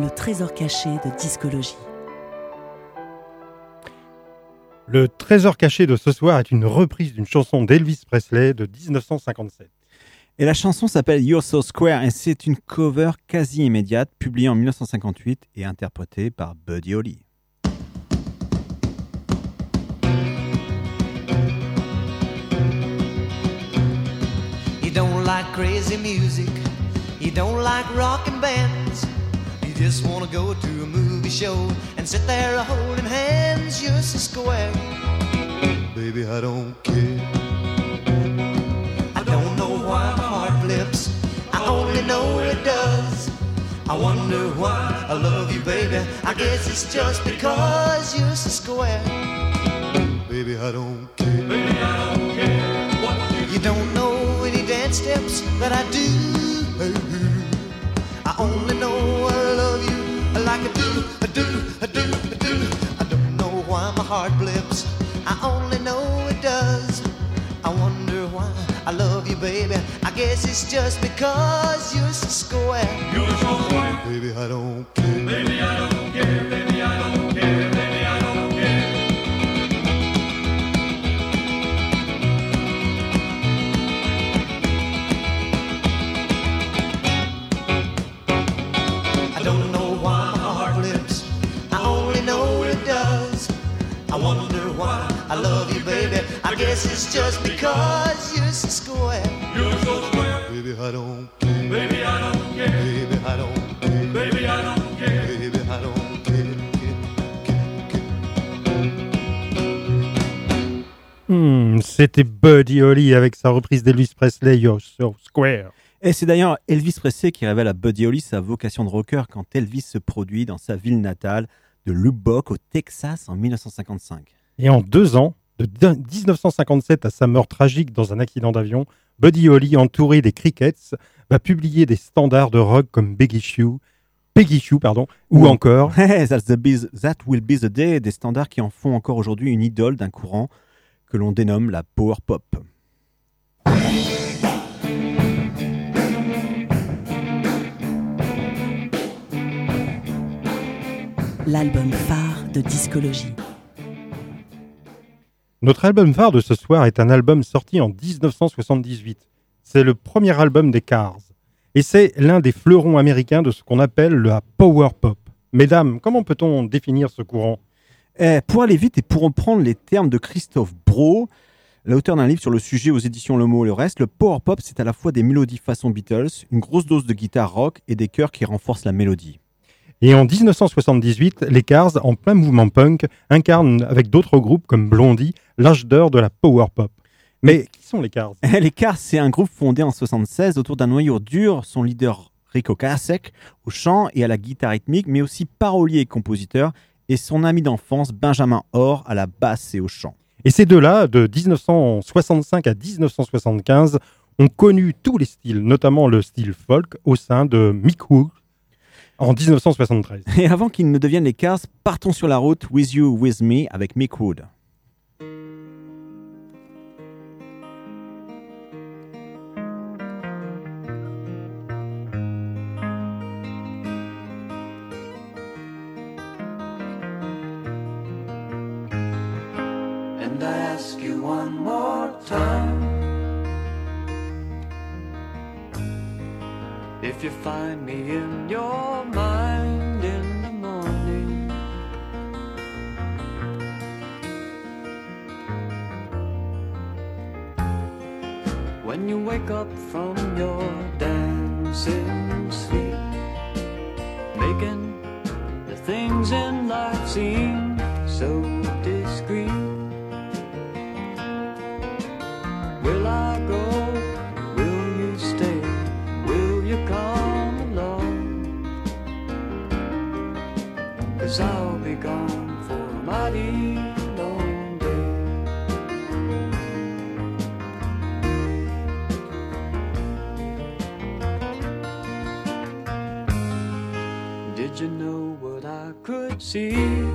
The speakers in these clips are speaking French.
Le trésor caché de discologie. Le trésor caché de ce soir est une reprise d'une chanson d'Elvis Presley de 1957. Et la chanson s'appelle You're So Square et c'est une cover quasi immédiate publiée en 1958 et interprétée par Buddy Holly. You don't like crazy music. You don't like rockin' bands. Just wanna go to a movie show and sit there holding hands. You're so square. Baby, I don't care. I don't know why my heart flips. I only know it does. I wonder why I love you, baby. I guess it's just because you're so square. Baby, I don't care. Baby, I don't care what you, you don't know any dance steps that I do. Heart blips. I only know it does. I wonder why I love you, baby. I guess it's just because you're so square. You're so square. Baby, I don't care. Baby, I don't care. Guess it's just because you're so square. You're so square. Baby, I don't care. Baby, I don't care. Baby, I don't care. Baby, I don't care. Baby, I don't care. Hmm, C'était Buddy Holly avec sa reprise d'Elvis Presley, You're So Square. Et c'est d'ailleurs Elvis Presley qui révèle à Buddy Holly sa vocation de rocker quand Elvis se produit dans sa ville natale de Lubbock au Texas en 1955. Et en deux ans, de 1957 à sa mort tragique dans un accident d'avion, Buddy Holly, entouré des Crickets, va publier des standards de rock comme Peggy Sue, Peggy Sue pardon, ou encore That's the biz- that will be the day, des standards qui en font encore aujourd'hui une idole d'un courant que l'on dénomme la power pop. L'album phare de discologie. Notre album phare de ce soir est un album sorti en 1978. C'est le premier album des Cars. Et c'est l'un des fleurons américains de ce qu'on appelle la power pop. Mesdames, comment peut-on définir ce courant? Eh, pour aller vite et pour reprendre les termes de Christophe Bro, l'auteur d'un livre sur le sujet aux éditions Le Mot et le Reste, le power pop, c'est à la fois des mélodies façon Beatles, une grosse dose de guitare rock et des chœurs qui renforcent la mélodie. Et en 1978, les Cars, en plein mouvement punk, incarnent avec d'autres groupes comme Blondie l'âge d'or de la power pop. Mais qui sont les Cars? Les Cars, c'est un groupe fondé en 76 autour d'un noyau dur, son leader Rico Kasek au chant et à la guitare rythmique, mais aussi parolier et compositeur, et son ami d'enfance Benjamin Orr à la basse et au chant. Et ces deux-là, de 1965 à 1975, ont connu tous les styles, notamment le style folk au sein de Mick Wood en 1973. Et avant qu'ils ne deviennent les Cars, partons sur la route With You, With Me avec Mick Wood. Find me in your see?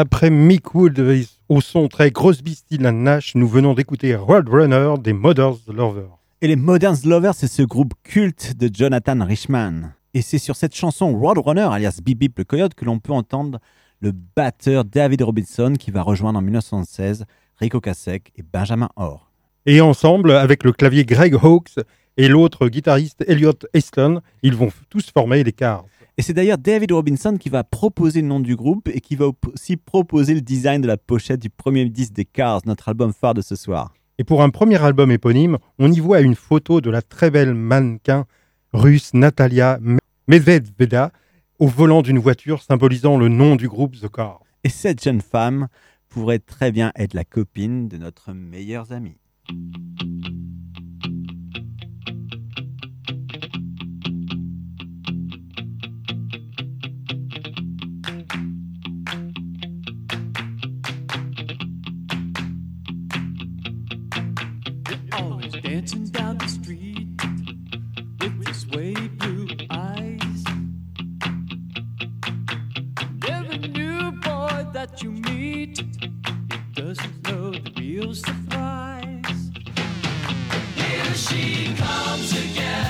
Après Mick Wood et au son très Crosby, Steel and Nash, nous venons d'écouter Roadrunner des Mothers Lovers. Et les Modern Lovers, c'est ce groupe culte de Jonathan Richman. Et c'est sur cette chanson Roadrunner, alias Bip Bip le Coyote, que l'on peut entendre le batteur David Robinson qui va rejoindre en 1976 Rico Kasek et Benjamin Orr. Et ensemble, avec le clavier Greg Hawkes et l'autre guitariste Elliot Easton, ils vont tous former les Cars. Et c'est d'ailleurs David Robinson qui va proposer le nom du groupe et qui va aussi proposer le design de la pochette du premier disque des Cars, notre album phare de ce soir. Et pour un premier album éponyme, on y voit une photo de la très belle mannequin russe Natalia Medvedeva au volant d'une voiture symbolisant le nom du groupe The Cars. Et cette jeune femme pourrait très bien être la copine de notre meilleur ami. You meet, he doesn't know the real surprise. Here she comes again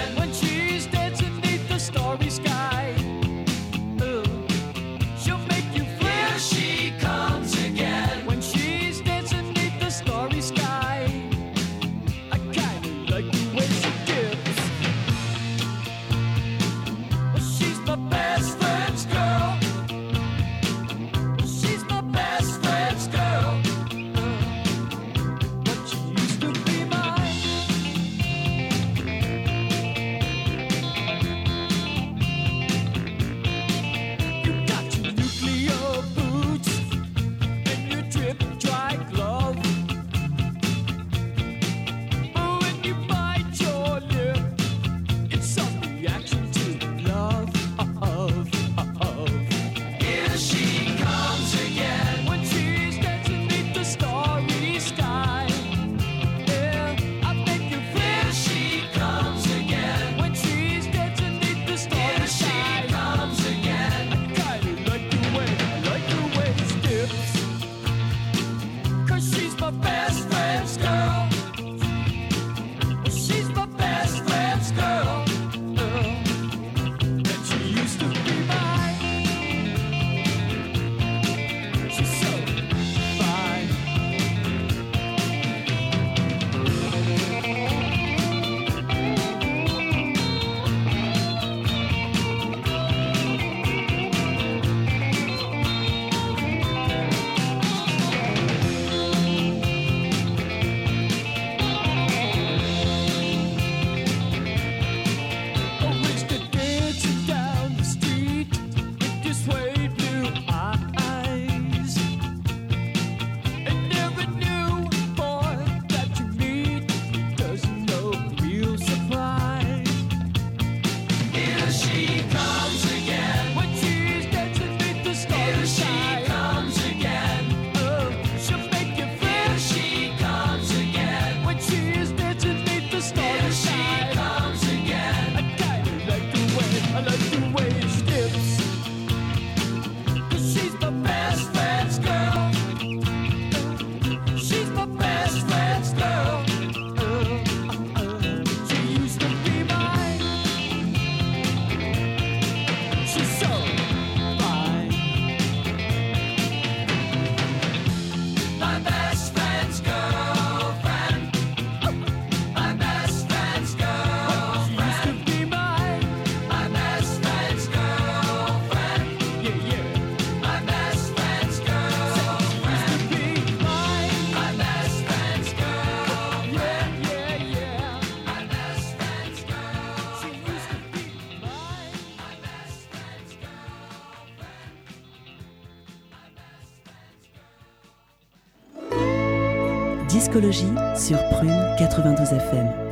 Sur Prune 92 FM.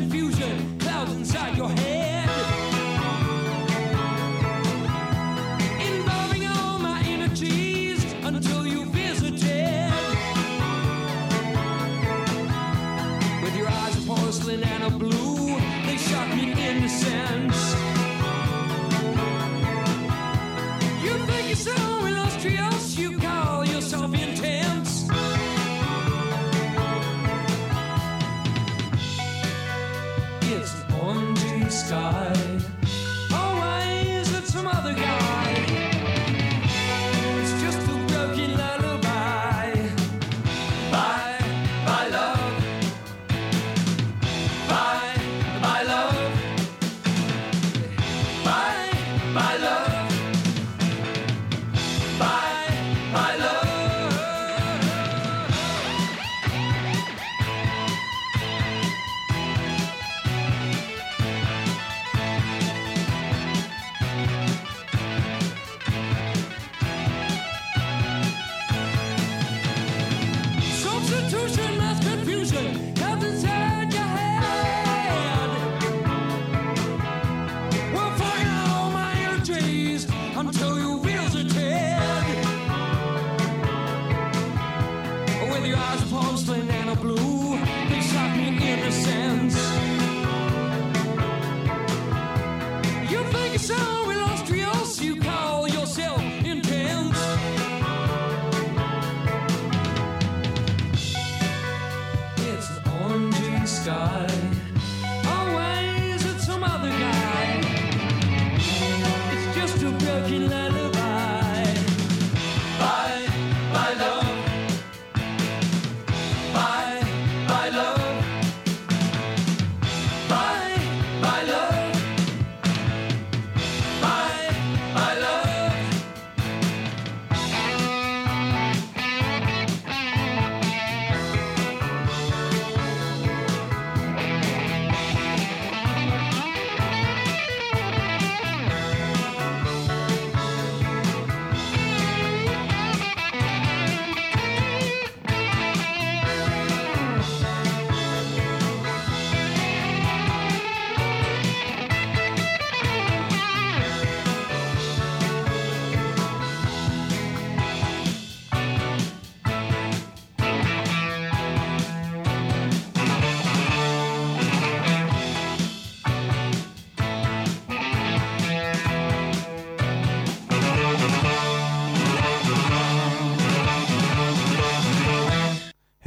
confusion, clouds inside your head.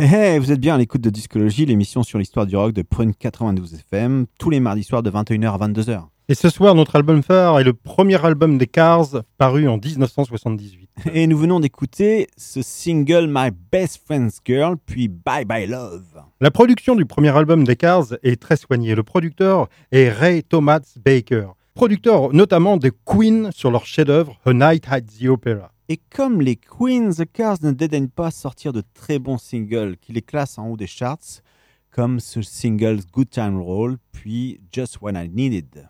Hey, vous êtes bien à l'écoute de Discologie, l'émission sur l'histoire du rock de Prune 92 FM, tous les mardis soirs de 21h à 22h. Et ce soir, notre album phare est le premier album des Cars, paru en 1978. Et nous venons d'écouter ce single My Best Friend's Girl, puis Bye Bye Love. La production du premier album des Cars est très soignée. Le producteur est Ray Thomas Baker, producteur notamment de Queen sur leur chef-d'œuvre A Night at the Opera. Et comme les Queens, The Cars ne dédaignent pas sortir de très bons singles qui les classent en haut des charts, comme ce single Good Time Roll, puis Just When I Needed.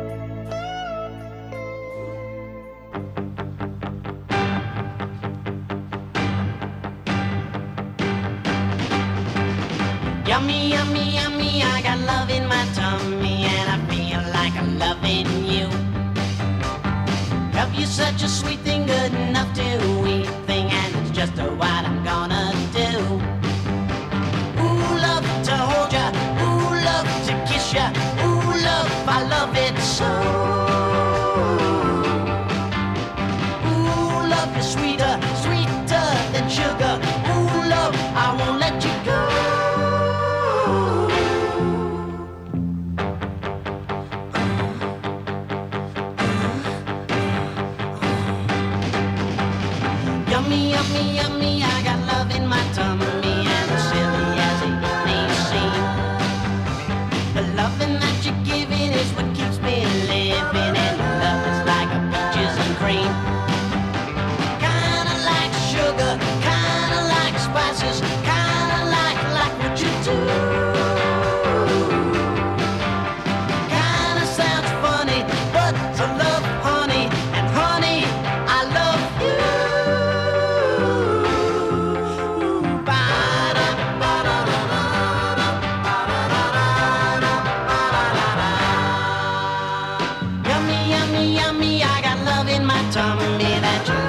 My tummy that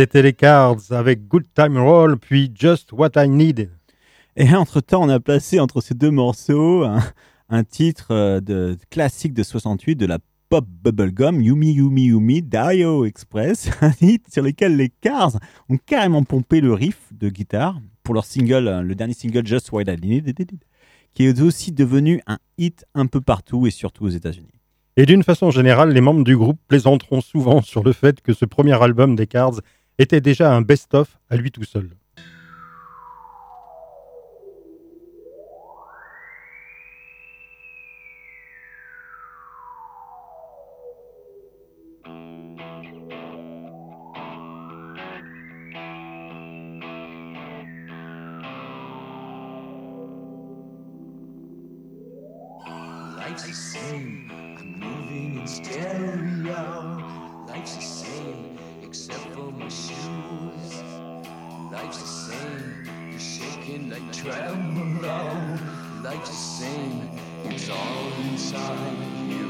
C'était les Cards avec Good Time Roll, puis Just What I Need. Et entre-temps, on a placé entre ces deux morceaux un, un titre euh, de, classique de 68 de la pop bubblegum, Yumi Yumi Yumi, Dio Express, un hit sur lequel les Cars ont carrément pompé le riff de guitare pour leur single, euh, le dernier single Just What I Need, qui est aussi devenu un hit un peu partout et surtout aux États-Unis. Et d'une façon générale, les membres du groupe plaisanteront souvent sur le fait que ce premier album des Cards était déjà un best-of à lui tout seul. Life's the same. I'm moving in stereo. Life's the same, except for my shoes. Life's the same. You're shaking like tremolo. Life's the same. It's all inside you.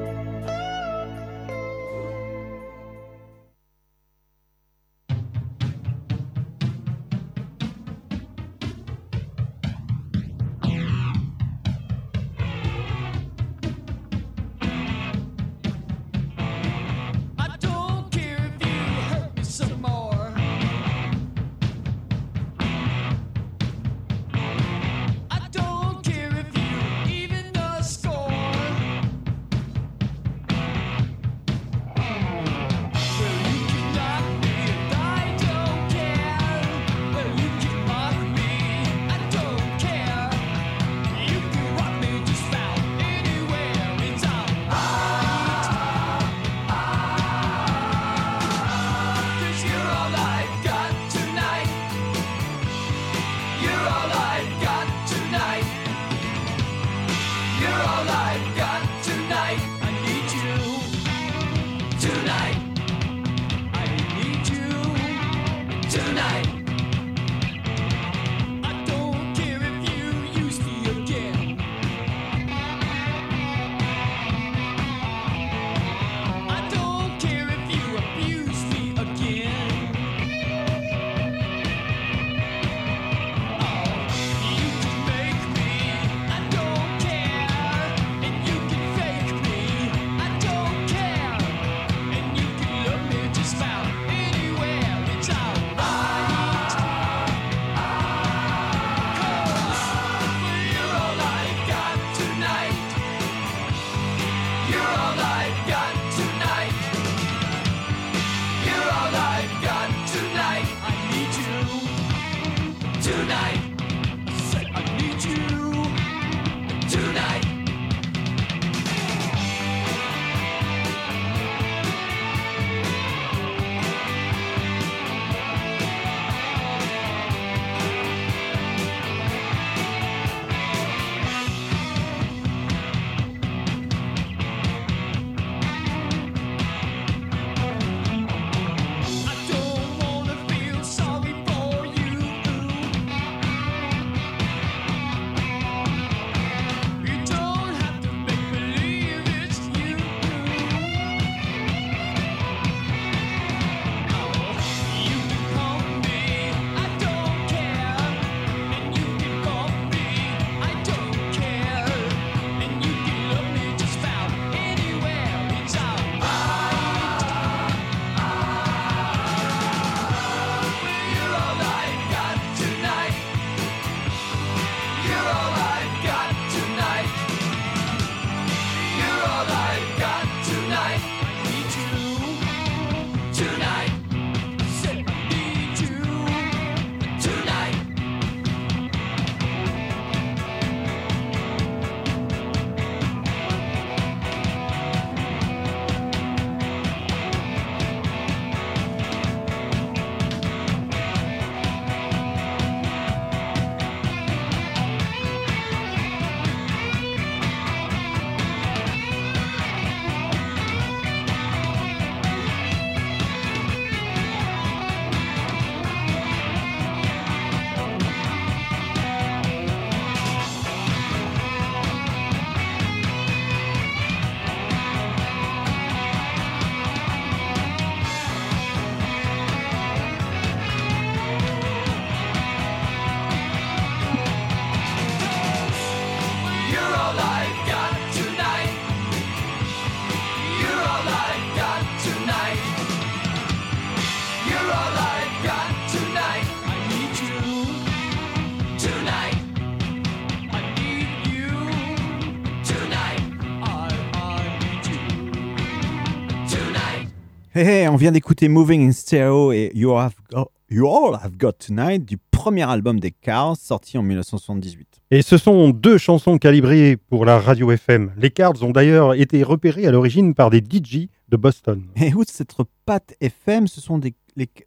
On vient d'écouter Moving in Stereo et you, All Have Got Tonight du premier album des Cars sorti en 1978. Et ce sont deux chansons calibrées pour la radio FM. Les Cars ont d'ailleurs été repérés à l'origine par des DJ de Boston. Et outre cette patte FM, ce sont des,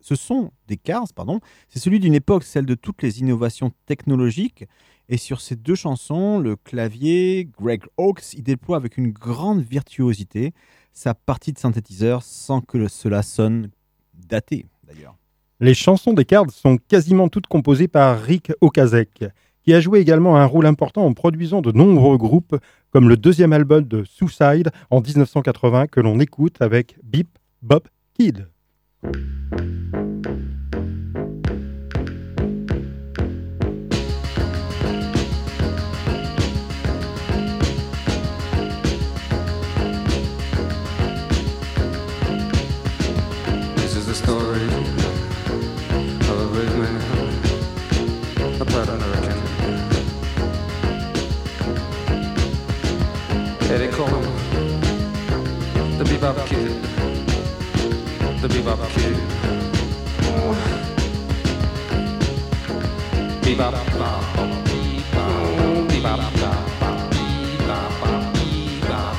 ce sont des Cars, pardon. C'est celui d'une époque, celle de toutes les innovations technologiques. Et sur ces deux chansons, le clavier, Greg Hawkes y déploie avec une grande virtuosité sa partie de synthétiseur sans que cela sonne daté d'ailleurs. Les chansons des Cards sont quasiment toutes composées par Rick Okazek, qui a joué également un rôle important en produisant de nombreux groupes, comme le deuxième album de Suicide en 1980 que l'on écoute avec Bip Bob Kid. Bebop. Bebop, bop, bop, bebop, bebop, bop, bop, bebop, bop, bebop,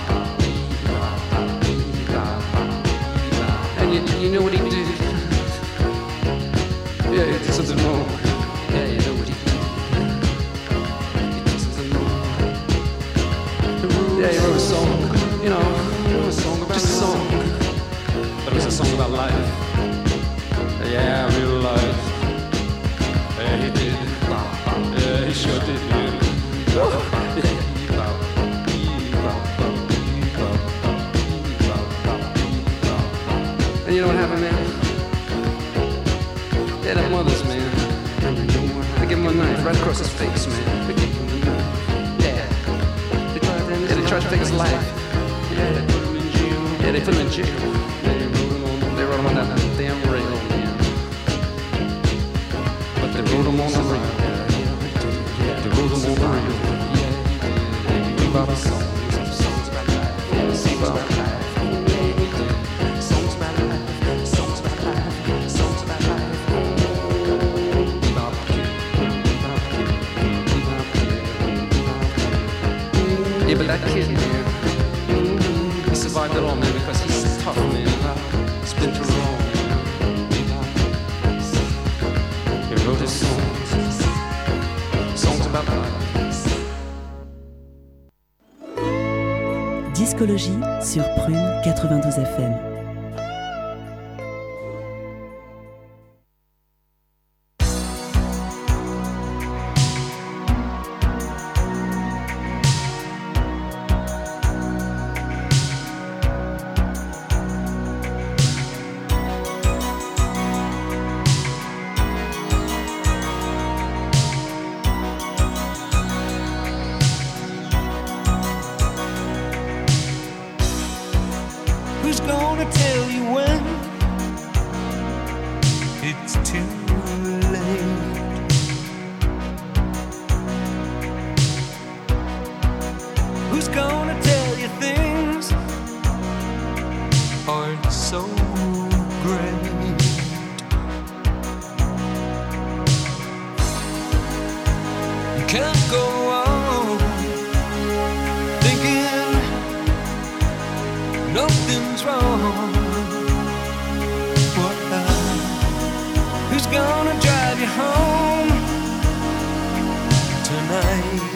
bop, bebop. And you, you know what he did? Yeah, he did something wrong. Song about life. Yeah, real life. Yeah, he did. Yeah, he sure did, man. And you know what happened, man? Yeah, that mother's, man. They give him a knife right across his face, man. They give him a knife. Yeah. They tried, yeah, they tried to take his life. Yeah, they put him in jail. Yeah, they put him in jail. On, that damn rail, man. But they wrote him on the rail. Yeah, they wrote him on the rail. Yeah, they wrote songs, songs about life. Yeah, see about life. Songs about life, songs about life, songs about life. Bebop kid, bebop kid, bebop kid. Yeah, but that kid, man, he survived it all, man, because he's tough, man. Sur Prune 92 FM. Aren't so great? You can't go on thinking nothing's wrong. What who's gonna drive you home tonight?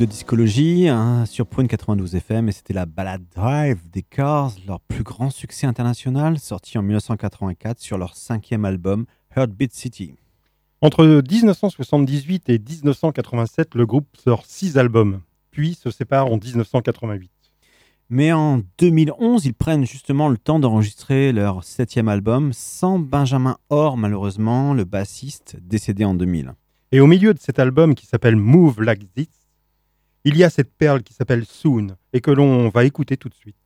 De Discologie hein, sur Prune 92 FM et c'était la balade Drive des Cars, leur plus grand succès international, sorti en 1984 sur leur cinquième album Heartbeat City. Entre 1978 et 1987, le groupe sort six albums, puis se sépare en 1988. Mais en 2011, ils prennent justement le temps d'enregistrer leur septième album sans Benjamin Orr, malheureusement, le bassiste décédé en 2000. Et au milieu de cet album qui s'appelle Move Like This, il y a cette perle qui s'appelle Soon et que l'on va écouter tout de suite.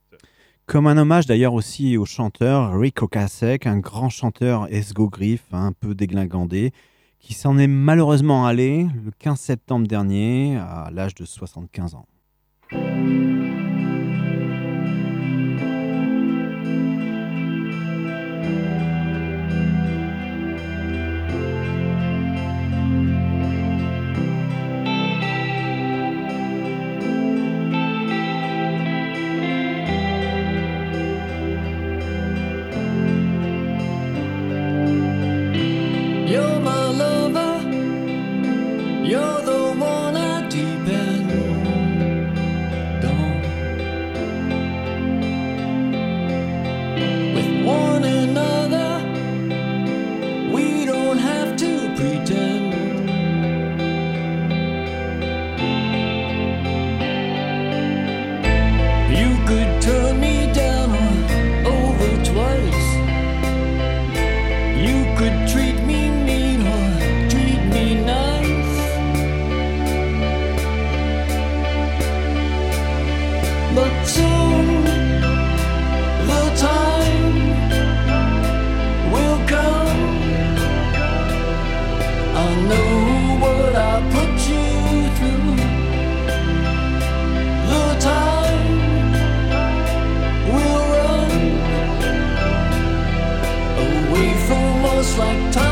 Comme un hommage d'ailleurs aussi au chanteur Rick Ocasek, un grand chanteur esgogriffe, un peu déglingandé, qui s'en est malheureusement allé le 15 septembre dernier à l'âge de 75 ans. Like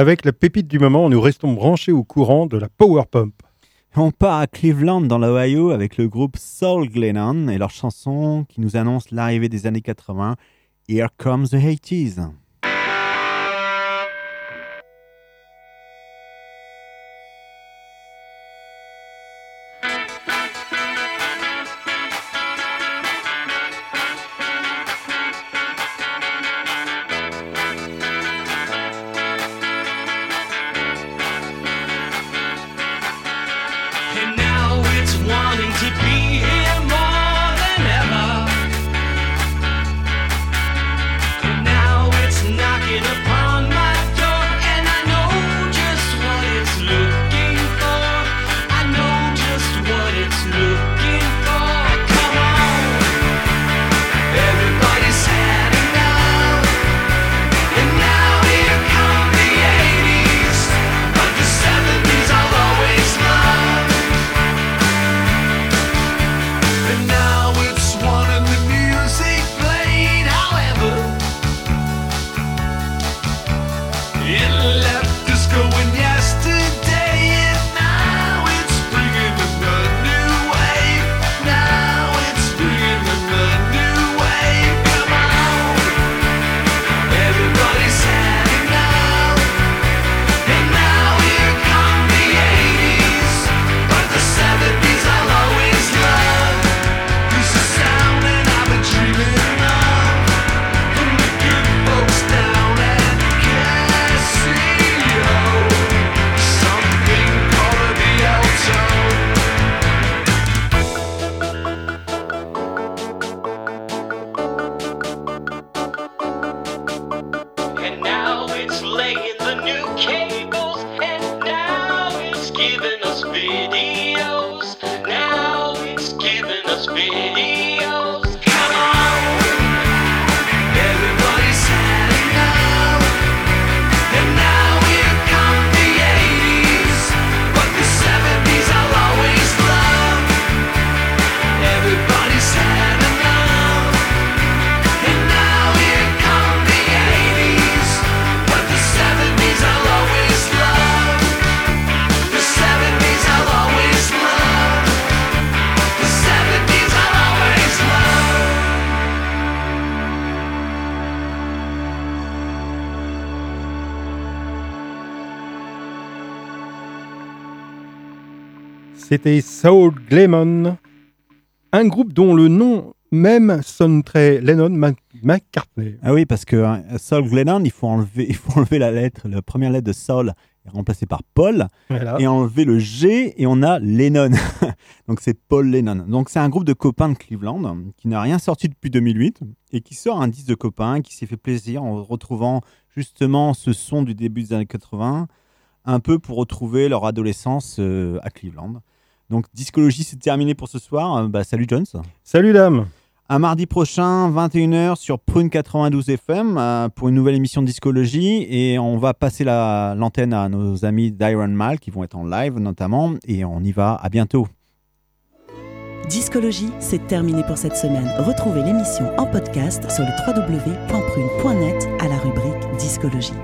Avec la pépite du moment, nous restons branchés au courant de la power pump. On part à Cleveland, dans l'Ohio, avec le groupe Soul Glennon et leur chanson qui nous annonce l'arrivée des années 80, Here Comes the 80s. C'était Soul Glemon, un groupe dont le nom même sonne très Lennon McCartney. Ah oui, parce que hein, Saul Glennon, il faut enlever, il faut enlever la lettre, la première lettre de Saul est remplacée par Paul, Voilà. et enlever le G et on a Lennon. Donc c'est Paul Lennon. Donc c'est un groupe de copains de Cleveland qui n'a rien sorti depuis 2008 et qui sort un disque de copains qui s'est fait plaisir en retrouvant justement ce son du début des années 80, un peu pour retrouver leur adolescence euh, à Cleveland. Donc discologie c'est terminé pour ce soir. Euh, bah, salut Jones. Salut dame. Un mardi prochain, 21h sur Prune 92 FM euh, pour une nouvelle émission de discologie. Et on va passer la- l'antenne à nos amis d'Iron Mal qui vont être en live notamment. Et on y va. À bientôt. Discologie, c'est terminé pour cette semaine. Retrouvez l'émission en podcast sur le www.prune.net à la rubrique Discologie.